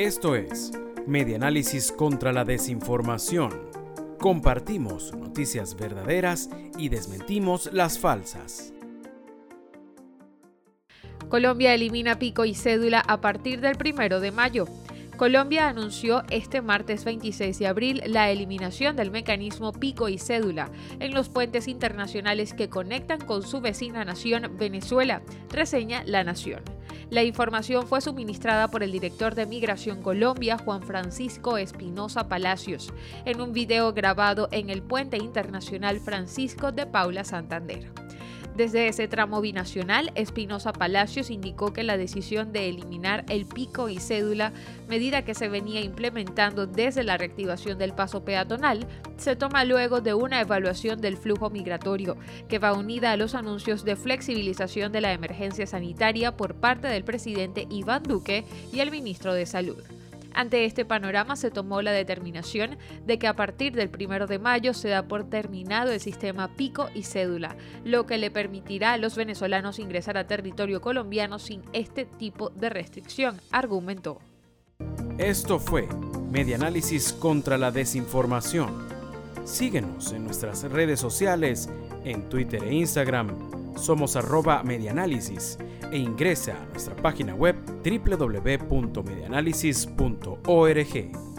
Esto es Medianálisis contra la Desinformación. Compartimos noticias verdaderas y desmentimos las falsas. Colombia elimina pico y cédula a partir del primero de mayo. Colombia anunció este martes 26 de abril la eliminación del mecanismo pico y cédula en los puentes internacionales que conectan con su vecina nación Venezuela, reseña La Nación. La información fue suministrada por el director de Migración Colombia, Juan Francisco Espinosa Palacios, en un video grabado en el puente internacional Francisco de Paula Santander. Desde ese tramo binacional, Espinosa Palacios indicó que la decisión de eliminar el pico y cédula, medida que se venía implementando desde la reactivación del paso peatonal, se toma luego de una evaluación del flujo migratorio, que va unida a los anuncios de flexibilización de la emergencia sanitaria por parte del presidente Iván Duque y el ministro de Salud. Ante este panorama se tomó la determinación de que a partir del 1 de mayo se da por terminado el sistema pico y cédula, lo que le permitirá a los venezolanos ingresar a territorio colombiano sin este tipo de restricción, argumentó. Esto fue Medianálisis contra la Desinformación. Síguenos en nuestras redes sociales, en Twitter e Instagram somos arroba medianálisis e ingresa a nuestra página web www.medianálisis.org.